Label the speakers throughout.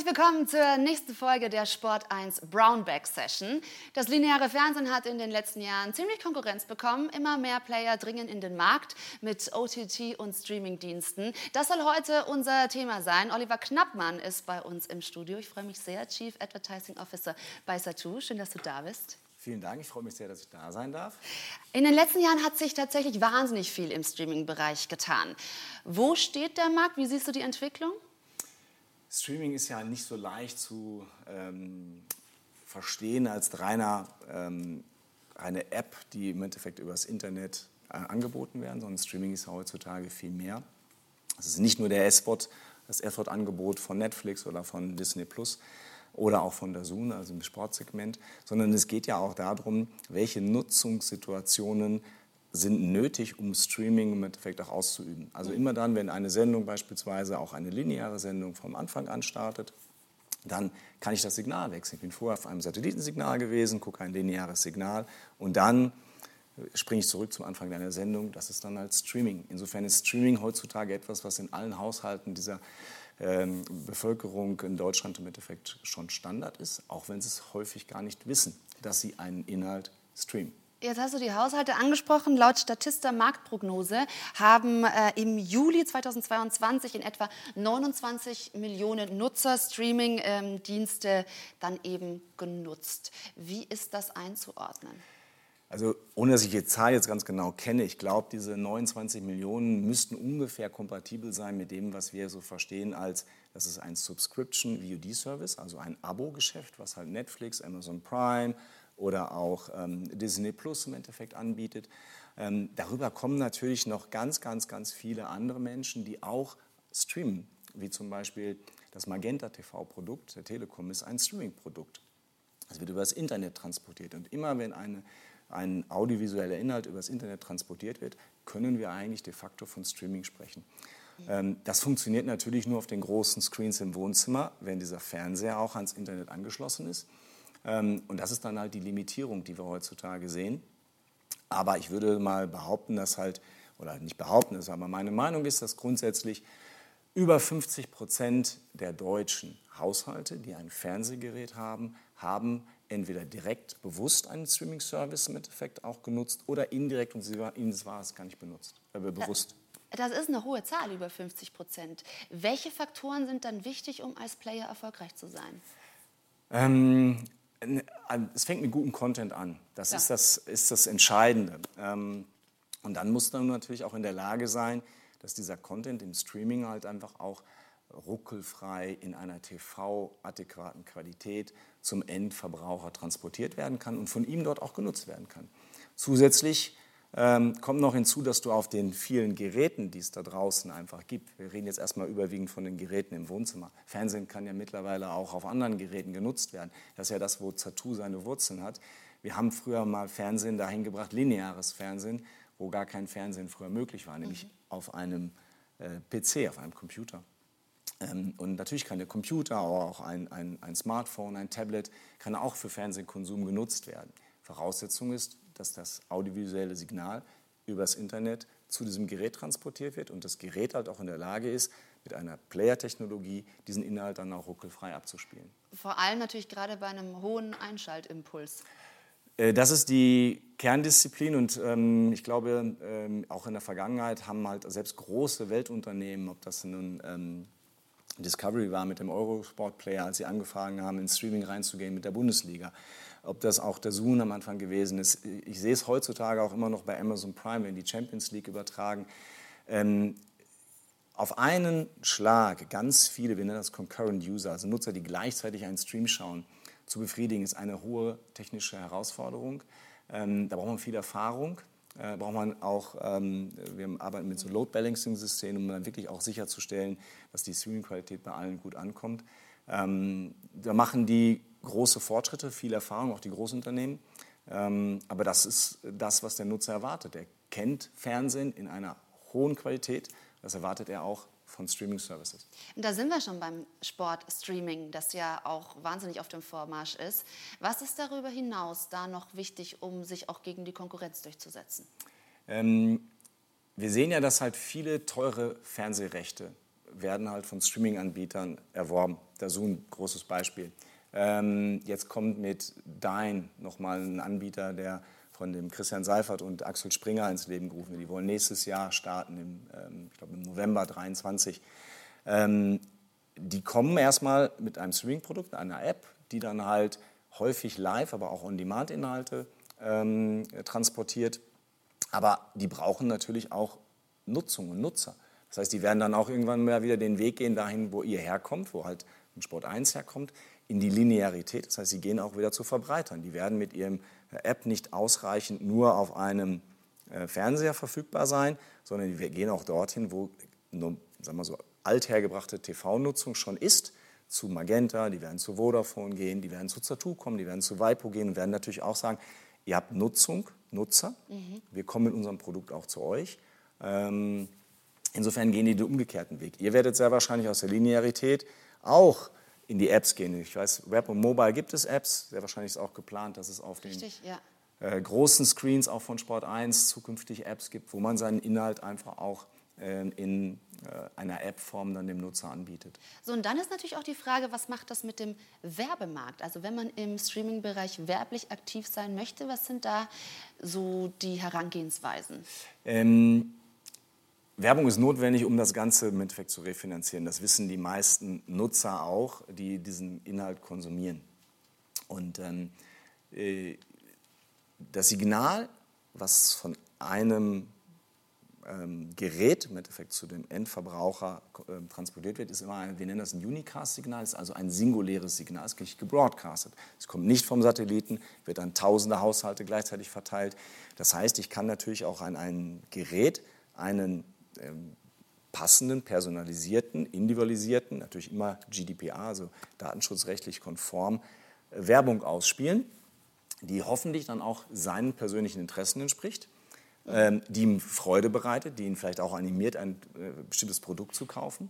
Speaker 1: Herzlich willkommen zur nächsten Folge der Sport 1 Brownback Session. Das lineare Fernsehen hat in den letzten Jahren ziemlich Konkurrenz bekommen. Immer mehr Player dringen in den Markt mit OTT und Streamingdiensten. Das soll heute unser Thema sein. Oliver Knappmann ist bei uns im Studio. Ich freue mich sehr, Chief Advertising Officer bei Satu. Schön, dass du da bist.
Speaker 2: Vielen Dank, ich freue mich sehr, dass ich da sein darf.
Speaker 1: In den letzten Jahren hat sich tatsächlich wahnsinnig viel im Streaming-Bereich getan. Wo steht der Markt? Wie siehst du die Entwicklung?
Speaker 2: Streaming ist ja nicht so leicht zu ähm, verstehen als reiner, ähm, eine App, die im Endeffekt über das Internet äh, angeboten werden, sondern Streaming ist ja heutzutage viel mehr. Es ist nicht nur der S-Spot, das S-Spot-Angebot von Netflix oder von Disney Plus oder auch von der Zoom, also im Sportsegment, sondern es geht ja auch darum, welche Nutzungssituationen sind nötig, um Streaming im Endeffekt auch auszuüben. Also immer dann, wenn eine Sendung beispielsweise auch eine lineare Sendung vom Anfang an startet, dann kann ich das Signal wechseln. Ich bin vorher auf einem Satellitensignal gewesen, gucke ein lineares Signal und dann springe ich zurück zum Anfang deiner Sendung. Das ist dann als Streaming. Insofern ist Streaming heutzutage etwas, was in allen Haushalten dieser ähm, Bevölkerung in Deutschland im Endeffekt schon Standard ist, auch wenn sie es häufig gar nicht wissen, dass sie einen Inhalt streamen.
Speaker 1: Jetzt hast du die Haushalte angesprochen. Laut Statista Marktprognose haben äh, im Juli 2022 in etwa 29 Millionen Nutzer Streaming-Dienste ähm, dann eben genutzt. Wie ist das einzuordnen?
Speaker 2: Also ohne dass ich die Zahl jetzt ganz genau kenne, ich glaube, diese 29 Millionen müssten ungefähr kompatibel sein mit dem, was wir so verstehen als, das ist ein Subscription VOD-Service, also ein Abo-Geschäft, was halt Netflix, Amazon Prime, oder auch ähm, Disney Plus im Endeffekt anbietet. Ähm, darüber kommen natürlich noch ganz, ganz, ganz viele andere Menschen, die auch streamen, wie zum Beispiel das Magenta TV-Produkt der Telekom ist ein Streaming-Produkt. Es wird über das Internet transportiert und immer wenn eine, ein audiovisueller Inhalt über das Internet transportiert wird, können wir eigentlich de facto von Streaming sprechen. Ähm, das funktioniert natürlich nur auf den großen Screens im Wohnzimmer, wenn dieser Fernseher auch ans Internet angeschlossen ist. Ähm, und das ist dann halt die Limitierung, die wir heutzutage sehen. Aber ich würde mal behaupten, dass halt, oder nicht behaupten, ist aber meine Meinung ist, dass grundsätzlich über 50 Prozent der deutschen Haushalte, die ein Fernsehgerät haben, haben entweder direkt bewusst einen Streaming-Service im Endeffekt auch genutzt oder indirekt und ihnen war es gar nicht benutzt, äh, bewusst.
Speaker 1: Das ist eine hohe Zahl, über 50 Prozent. Welche Faktoren sind dann wichtig, um als Player erfolgreich zu sein?
Speaker 2: Ähm, es fängt mit gutem Content an. Das, ja. ist, das ist das Entscheidende. Ähm, und dann muss man natürlich auch in der Lage sein, dass dieser Content im Streaming halt einfach auch ruckelfrei in einer TV-adäquaten Qualität zum Endverbraucher transportiert werden kann und von ihm dort auch genutzt werden kann. Zusätzlich ähm, kommt noch hinzu, dass du auf den vielen Geräten, die es da draußen einfach gibt, wir reden jetzt erstmal überwiegend von den Geräten im Wohnzimmer. Fernsehen kann ja mittlerweile auch auf anderen Geräten genutzt werden. Das ist ja das, wo Zatu seine Wurzeln hat. Wir haben früher mal Fernsehen dahin gebracht, lineares Fernsehen, wo gar kein Fernsehen früher möglich war, nämlich mhm. auf einem äh, PC, auf einem Computer. Ähm, und natürlich kann der Computer, aber auch ein, ein, ein Smartphone, ein Tablet, kann auch für Fernsehkonsum genutzt werden. Voraussetzung ist, dass das audiovisuelle Signal übers Internet zu diesem Gerät transportiert wird und das Gerät halt auch in der Lage ist, mit einer Player-Technologie diesen Inhalt dann auch ruckelfrei abzuspielen.
Speaker 1: Vor allem natürlich gerade bei einem hohen Einschaltimpuls.
Speaker 2: Äh, das ist die Kerndisziplin und ähm, ich glaube, ähm, auch in der Vergangenheit haben halt selbst große Weltunternehmen, ob das nun ähm, Discovery war mit dem Eurosport-Player, als sie angefangen haben, ins Streaming reinzugehen mit der Bundesliga, ob das auch der Zoom am Anfang gewesen ist. Ich sehe es heutzutage auch immer noch bei Amazon Prime, wenn die Champions League übertragen. Ähm, auf einen Schlag ganz viele, wir nennen das Concurrent User, also Nutzer, die gleichzeitig einen Stream schauen, zu befriedigen, ist eine hohe technische Herausforderung. Ähm, da braucht man viel Erfahrung. Äh, braucht man auch, ähm, wir arbeiten mit so Load Balancing Systemen, um dann wirklich auch sicherzustellen, dass die Streaming-Qualität bei allen gut ankommt. Ähm, da machen die große Fortschritte, viel Erfahrung, auch die Großunternehmen. Ähm, aber das ist das, was der Nutzer erwartet. Er kennt Fernsehen in einer hohen Qualität. Das erwartet er auch von Streaming-Services.
Speaker 1: Da sind wir schon beim Sport-Streaming, das ja auch wahnsinnig auf dem Vormarsch ist. Was ist darüber hinaus da noch wichtig, um sich auch gegen die Konkurrenz durchzusetzen?
Speaker 2: Ähm, wir sehen ja, dass halt viele teure Fernsehrechte werden halt von Streaming-Anbietern erworben. Dazun, großes Beispiel. Ähm, jetzt kommt mit Dine nochmal ein Anbieter, der von dem Christian Seifert und Axel Springer ins Leben gerufen wird. Die wollen nächstes Jahr starten, im, ähm, ich glaube im November 23. Ähm, die kommen erstmal mit einem Streaming-Produkt, einer App, die dann halt häufig live, aber auch On-Demand-Inhalte ähm, transportiert. Aber die brauchen natürlich auch Nutzung und Nutzer. Das heißt, die werden dann auch irgendwann mal wieder den Weg gehen dahin, wo ihr herkommt, wo halt ein Sport 1 herkommt, in die Linearität. Das heißt, sie gehen auch wieder zu Verbreitern. Die werden mit ihrem App nicht ausreichend nur auf einem äh, Fernseher verfügbar sein, sondern die gehen auch dorthin, wo sagen wir so, althergebrachte TV-Nutzung schon ist, zu Magenta, die werden zu Vodafone gehen, die werden zu Zatu kommen, die werden zu Vipo gehen und werden natürlich auch sagen, ihr habt Nutzung, Nutzer, mhm. wir kommen mit unserem Produkt auch zu euch. Ähm, insofern gehen die den umgekehrten Weg. Ihr werdet sehr wahrscheinlich aus der Linearität auch in die Apps gehen. Ich weiß, Web und Mobile gibt es Apps, sehr wahrscheinlich ist auch geplant, dass es auf Richtig, den ja. äh, großen Screens auch von Sport 1 zukünftig Apps gibt, wo man seinen Inhalt einfach auch äh, in äh, einer App-Form dann dem Nutzer anbietet.
Speaker 1: So, und dann ist natürlich auch die Frage, was macht das mit dem Werbemarkt? Also wenn man im Streaming-Bereich werblich aktiv sein möchte, was sind da so die Herangehensweisen?
Speaker 2: Ähm, Werbung ist notwendig, um das Ganze im Endeffekt zu refinanzieren. Das wissen die meisten Nutzer auch, die diesen Inhalt konsumieren. Und ähm, äh, das Signal, was von einem ähm, Gerät im Endeffekt zu dem Endverbraucher äh, transportiert wird, ist immer, ein, wir nennen das ein Unicast-Signal, ist also ein singuläres Signal, es ist gebroadcastet. Es kommt nicht vom Satelliten, wird an tausende Haushalte gleichzeitig verteilt. Das heißt, ich kann natürlich auch an ein Gerät einen passenden, personalisierten, individualisierten, natürlich immer GDPR, also datenschutzrechtlich konform, äh, Werbung ausspielen, die hoffentlich dann auch seinen persönlichen Interessen entspricht ähm, die ihm Freude bereitet, die ihn vielleicht auch animiert, ein äh, bestimmtes Produkt zu kaufen.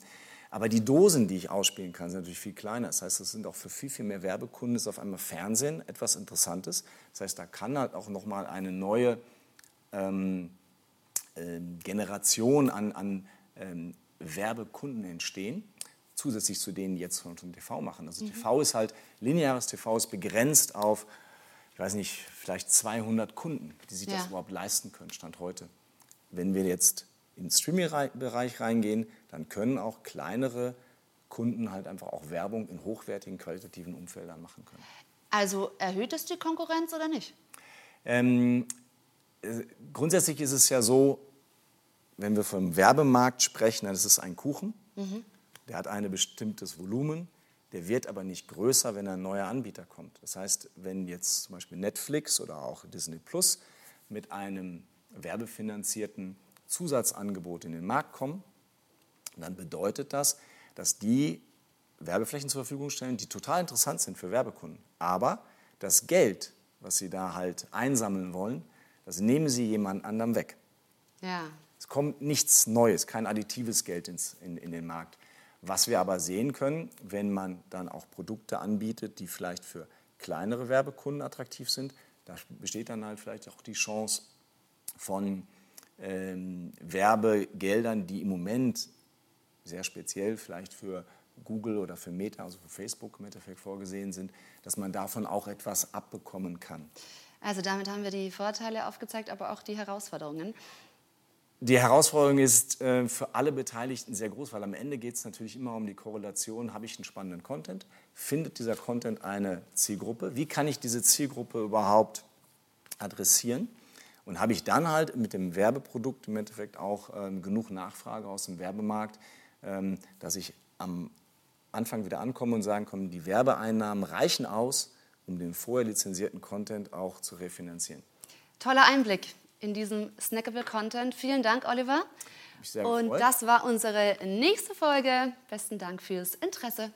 Speaker 2: Aber die Dosen, die ich ausspielen kann, sind natürlich viel kleiner. Das heißt, es sind auch für viel, viel mehr Werbekunden ist auf einmal Fernsehen etwas Interessantes. Das heißt, da kann halt auch nochmal eine neue ähm, äh, Generation an, an ähm, Werbekunden entstehen, zusätzlich zu denen, die jetzt von TV machen. Also mhm. TV ist halt, lineares TV ist begrenzt auf ich weiß nicht, vielleicht 200 Kunden, die sich ja. das überhaupt leisten können, Stand heute. Wenn wir jetzt in den Streaming-Bereich reingehen, dann können auch kleinere Kunden halt einfach auch Werbung in hochwertigen, qualitativen Umfeldern machen können.
Speaker 1: Also erhöht es die Konkurrenz oder nicht?
Speaker 2: Ähm, äh, grundsätzlich ist es ja so, wenn wir vom Werbemarkt sprechen, dann ist es ein Kuchen. Mhm. Der hat ein bestimmtes Volumen. Der wird aber nicht größer, wenn ein neuer Anbieter kommt. Das heißt, wenn jetzt zum Beispiel Netflix oder auch Disney Plus mit einem werbefinanzierten Zusatzangebot in den Markt kommen, dann bedeutet das, dass die Werbeflächen zur Verfügung stellen, die total interessant sind für Werbekunden. Aber das Geld, was sie da halt einsammeln wollen, das nehmen sie jemand anderem weg. Ja. Es kommt nichts Neues, kein additives Geld ins, in, in den Markt. Was wir aber sehen können, wenn man dann auch Produkte anbietet, die vielleicht für kleinere Werbekunden attraktiv sind, da besteht dann halt vielleicht auch die Chance von ähm, Werbegeldern, die im Moment sehr speziell vielleicht für Google oder für Meta, also für Facebook im Endeffekt vorgesehen sind, dass man davon auch etwas abbekommen kann.
Speaker 1: Also damit haben wir die Vorteile aufgezeigt, aber auch die Herausforderungen.
Speaker 2: Die Herausforderung ist äh, für alle Beteiligten sehr groß, weil am Ende geht es natürlich immer um die Korrelation, habe ich einen spannenden Content, findet dieser Content eine Zielgruppe, wie kann ich diese Zielgruppe überhaupt adressieren? Und habe ich dann halt mit dem Werbeprodukt im Endeffekt auch ähm, genug Nachfrage aus dem Werbemarkt, ähm, dass ich am Anfang wieder ankomme und sagen kann, die Werbeeinnahmen reichen aus, um den vorher lizenzierten Content auch zu refinanzieren.
Speaker 1: Toller Einblick in diesem Snackable Content. Vielen Dank, Oliver. Und das war unsere nächste Folge. Besten Dank fürs Interesse.